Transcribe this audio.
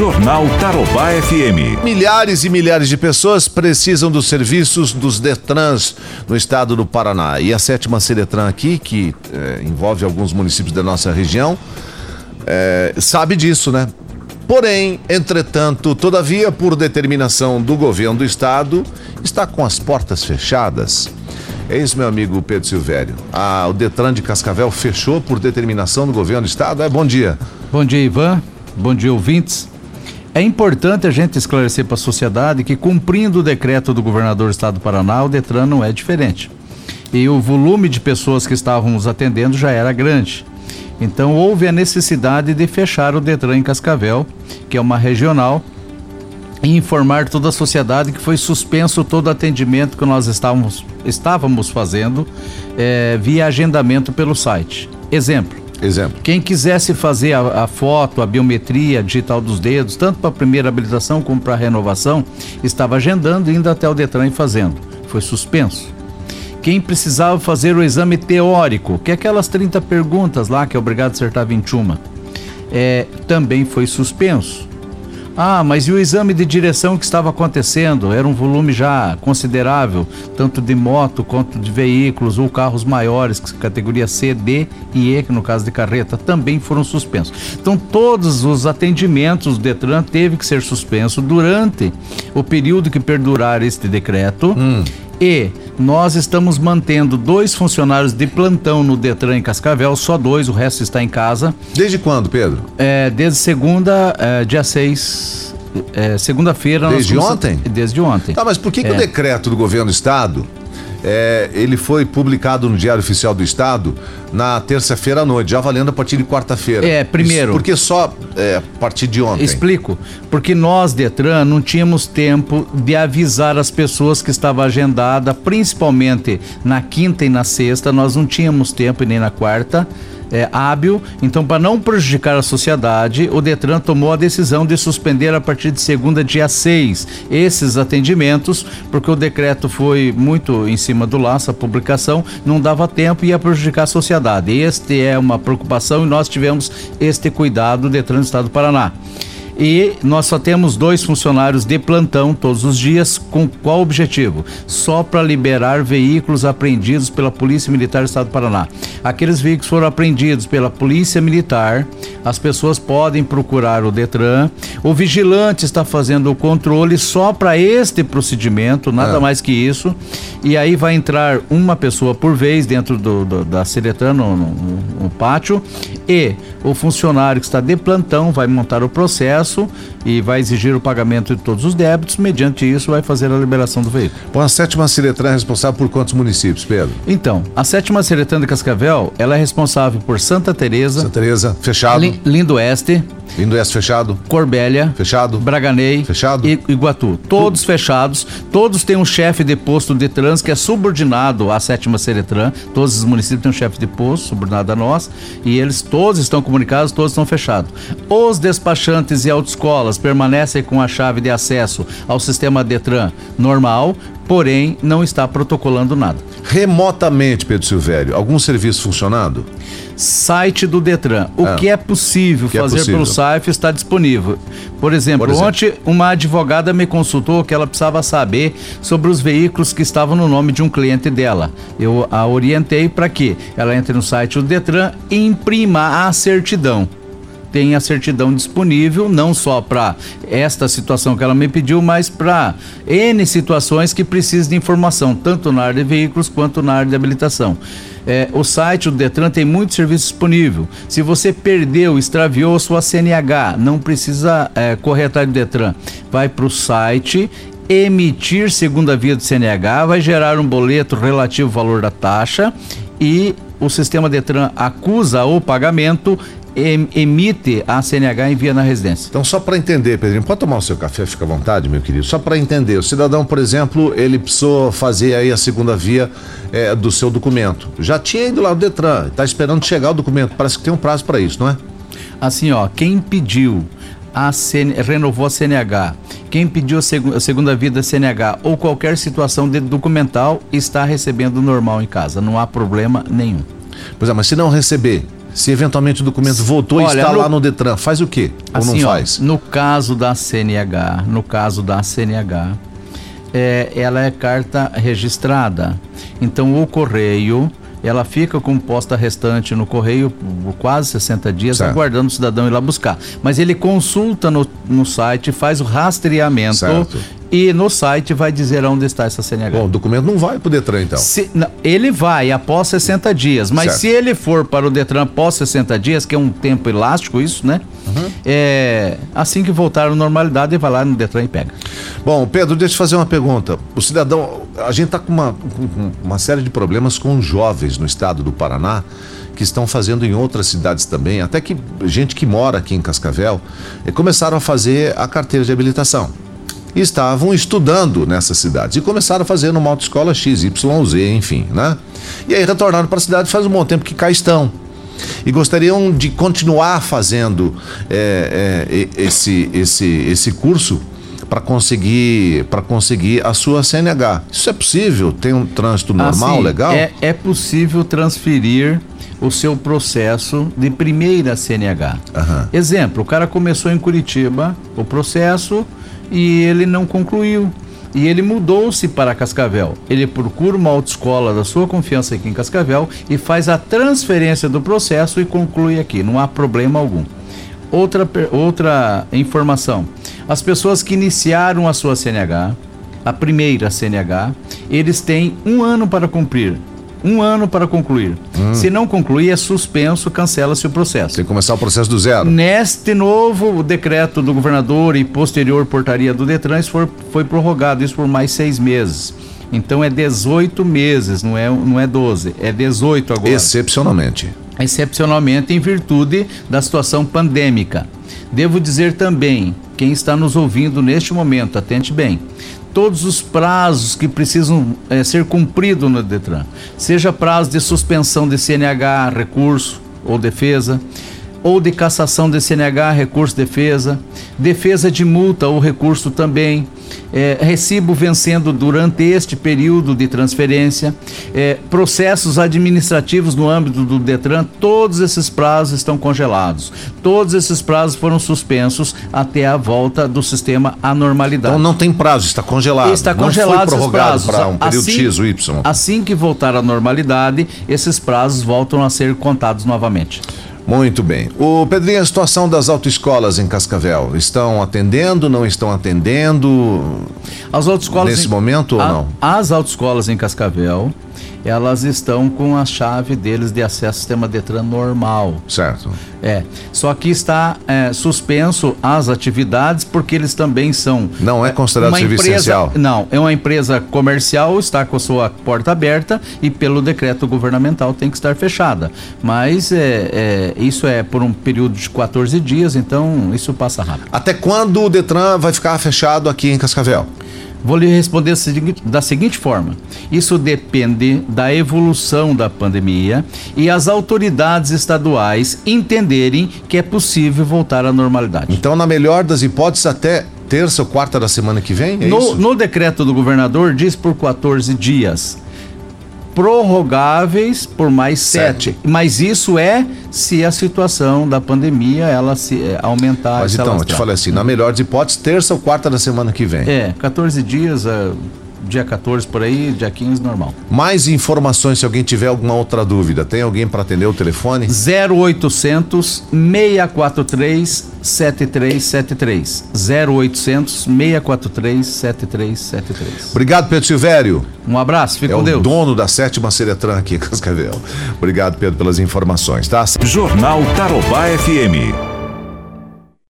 Jornal Tarobá FM. Milhares e milhares de pessoas precisam dos serviços dos Detrans no estado do Paraná. E a sétima Seretran aqui, que é, envolve alguns municípios da nossa região, é, sabe disso, né? Porém, entretanto, todavia, por determinação do governo do estado, está com as portas fechadas. É isso, meu amigo Pedro Silvério. Ah, o Detran de Cascavel fechou por determinação do governo do estado. É, bom dia. Bom dia, Ivan. Bom dia, ouvintes. É importante a gente esclarecer para a sociedade que, cumprindo o decreto do governador do estado do Paraná, o Detran não é diferente. E o volume de pessoas que estávamos atendendo já era grande. Então, houve a necessidade de fechar o Detran em Cascavel, que é uma regional, e informar toda a sociedade que foi suspenso todo o atendimento que nós estávamos, estávamos fazendo é, via agendamento pelo site. Exemplo. Exemplo. Quem quisesse fazer a, a foto, a biometria digital dos dedos, tanto para a primeira habilitação como para a renovação, estava agendando e indo até o Detran e fazendo. Foi suspenso. Quem precisava fazer o exame teórico, que é aquelas 30 perguntas lá que é obrigado a acertar 21, é, também foi suspenso. Ah, mas e o exame de direção que estava acontecendo? Era um volume já considerável, tanto de moto quanto de veículos ou carros maiores, categoria C, D e E, que no caso de carreta, também foram suspensos. Então, todos os atendimentos do Detran teve que ser suspenso durante o período que perdurar este decreto. Hum. E nós estamos mantendo dois funcionários de plantão no Detran em Cascavel, só dois, o resto está em casa. Desde quando, Pedro? É, desde segunda, é, dia 6. É, segunda-feira. Desde ontem? Desde ontem. Tá, mas por que, que o é. decreto do governo do estado é, ele foi publicado no Diário Oficial do Estado na terça-feira à noite, já valendo a partir de quarta-feira. É, primeiro. Por que só é, a partir de ontem? Explico. Porque nós, Detran, não tínhamos tempo de avisar as pessoas que estava agendada, principalmente na quinta e na sexta, nós não tínhamos tempo e nem na quarta é, hábil. Então, para não prejudicar a sociedade, o Detran tomou a decisão de suspender a partir de segunda, dia 6, esses atendimentos, porque o decreto foi muito em cima do laço, a publicação não dava tempo e ia prejudicar a sociedade. Este é uma preocupação e nós tivemos este cuidado do Detran do Estado do Paraná. E nós só temos dois funcionários de plantão todos os dias. Com qual objetivo? Só para liberar veículos apreendidos pela Polícia Militar do Estado do Paraná. Aqueles veículos foram apreendidos pela Polícia Militar. As pessoas podem procurar o Detran. O vigilante está fazendo o controle só para este procedimento, nada é. mais que isso. E aí vai entrar uma pessoa por vez dentro do, do da Seretran no, no, no pátio. E o funcionário que está de plantão vai montar o processo processo e vai exigir o pagamento de todos os débitos. Mediante isso, vai fazer a liberação do veículo. Bom, a sétima Ciretran é responsável por quantos municípios, Pedro? Então, a sétima Ciretran de Cascavel, ela é responsável por Santa Teresa, Santa Teresa, fechado. Lindo Oeste, Lindo Oeste fechado. Corbélia. Fechado. Braganei. Fechado. E Iguatu. Todos fechados. Todos têm um chefe de posto de trans que é subordinado à sétima Seretran. Todos os municípios têm um chefe de posto subordinado a nós. E eles todos estão comunicados, todos estão fechados. Os despachantes e autoescolas permanecem com a chave de acesso ao sistema Detran normal, porém não está protocolando nada. Remotamente, Pedro Silvério, algum serviço funcionando? Site do Detran. O é. que é possível que é fazer é possível. pelo site está disponível. Por exemplo, Por exemplo, ontem uma advogada me consultou que ela precisava saber sobre os veículos que estavam no nome de um cliente dela. Eu a orientei para que ela entre no site do Detran e imprima a certidão tem a certidão disponível, não só para esta situação que ela me pediu, mas para N situações que precisam de informação, tanto na área de veículos quanto na área de habilitação. É, o site do Detran tem muito serviço disponível. Se você perdeu, extraviou sua CNH, não precisa é, correr atrás do Detran. Vai para o site emitir segunda via do CNH, vai gerar um boleto relativo ao valor da taxa e o sistema Detran acusa o pagamento emite a CNH e envia na residência. Então, só para entender, Pedrinho, pode tomar o seu café, fica à vontade, meu querido. Só para entender, o cidadão, por exemplo, ele precisou fazer aí a segunda via é, do seu documento. Já tinha ido lá no Detran, está esperando chegar o documento. Parece que tem um prazo para isso, não é? Assim, ó, quem pediu a CN, renovou a CNH, quem pediu a, seg a segunda via da CNH ou qualquer situação de documental está recebendo normal em casa, não há problema nenhum. Pois é, mas se não receber, Se eventualmente o documento voltou Olha, e está no- lá no Detran, faz o quê? Ou Assim, não ó, faz? no caso da CNH, no caso da CNH, é, ela é carta registrada. Então o correio, ela fica com posta restante no correio por quase 60 dias, Certo. aguardando o cidadão ir lá buscar. Mas ele consulta no, no site, faz o rastreamento Certo. E no site vai dizer onde está essa CNH. Bom, o documento não vai pro Detran, então. Se- não, ele vai após 60 dias, mas Certo. se ele for para o Detran após 60 dias, que é um tempo elástico isso, né? Uhum. É, assim que voltar à normalidade, vai lá no Detran e pega. Bom, Pedro, deixa eu fazer uma pergunta. O cidadão, a gente está com uma, com- uma série de problemas com jovens no estado do Paraná que estão fazendo em outras cidades também, até que gente que mora aqui em Cascavel, começaram a fazer a carteira de habilitação. Estavam estudando nessas cidades e começaram a fazer numa autoescola X, Y, Z, enfim, né? E aí retornaram para a cidade faz um bom tempo que cá estão e gostariam de continuar fazendo é, é, esse, esse, esse curso para conseguir para conseguir a sua CNH. Isso é possível? Tem um trânsito normal, Assim, legal? É, é possível transferir o seu processo de primeira CNH. Aham. Exemplo, o cara começou em Curitiba o processo e ele não concluiu. E ele mudou-se para Cascavel. Ele procura uma autoescola da sua confiança aqui em Cascavel e faz a transferência do processo e conclui aqui. Não há problema algum. Outra, outra informação: as pessoas que iniciaram a sua CNH, a primeira CNH, eles têm um ano para cumprir. Um ano para concluir. Se não concluir, é suspenso, cancela-se o processo. Tem que começar o processo do zero. Neste novo decreto do governador e posterior portaria do Detran, isso foi, foi prorrogado isso por mais seis meses. Então é 18 meses, não é, não é 12, é 18 agora Excepcionalmente. excepcionalmente em virtude da situação pandêmica. Devo dizer também, quem está nos ouvindo neste momento, atente bem, todos os prazos que precisam eh, ser cumpridos no Detran, seja prazo de suspensão de CNH, recurso ou defesa, ou de cassação de CNH, recurso, defesa, defesa de multa ou recurso também, eh, recibo vencendo durante este período de transferência, eh, processos administrativos no âmbito do Detran, todos esses prazos estão congelados. Todos esses prazos foram suspensos até a volta do sistema à normalidade. Então não tem prazo, está congelado. Está não congelado foi esses prorrogado para um período Assim- X ou Y. Assim que voltar à normalidade, esses prazos voltam a ser contados novamente. Muito bem. O Pedrinho, a situação das autoescolas em Cascavel, estão atendendo, não estão atendendo As autoescolas nesse em- momento ou A- não? As autoescolas em Cascavel, elas estão com a chave deles de acesso ao sistema Detran normal. Certo. É, só que está é, suspenso as atividades porque eles também são. Não é considerado serviço empresa, essencial. Não, é uma empresa comercial, está com a sua porta aberta e pelo decreto governamental tem que estar fechada. Mas é, é, isso é por um período de 14 dias, então isso passa rápido. Até quando o Detran vai ficar fechado aqui em Cascavel? Vou lhe responder da seguinte- forma: isso depende da evolução da pandemia e as autoridades estaduais entenderem que é possível voltar à normalidade. Então, na melhor das hipóteses, até terça ou quarta da semana que vem? É No, no decreto do governador diz por 14 dias. Prorrogáveis por mais Sete. sete. Mas isso é se a situação da pandemia ela se eh, aumentar. Mas então, eu te falei assim, na melhor das hipóteses, terça ou quarta da semana que vem. É, 14 dias, eh, dia 14 por aí, dia 15 normal. Mais informações se alguém tiver alguma outra dúvida. Tem alguém para atender o telefone? 0800 643 7373. 0800 643 7373. Obrigado, Pedro Silvério. Um abraço, fique É com o Deus. dono da sétima Seretran aqui em Cascavel. Obrigado, Pedro, pelas informações, tá? Jornal Tarobá FM.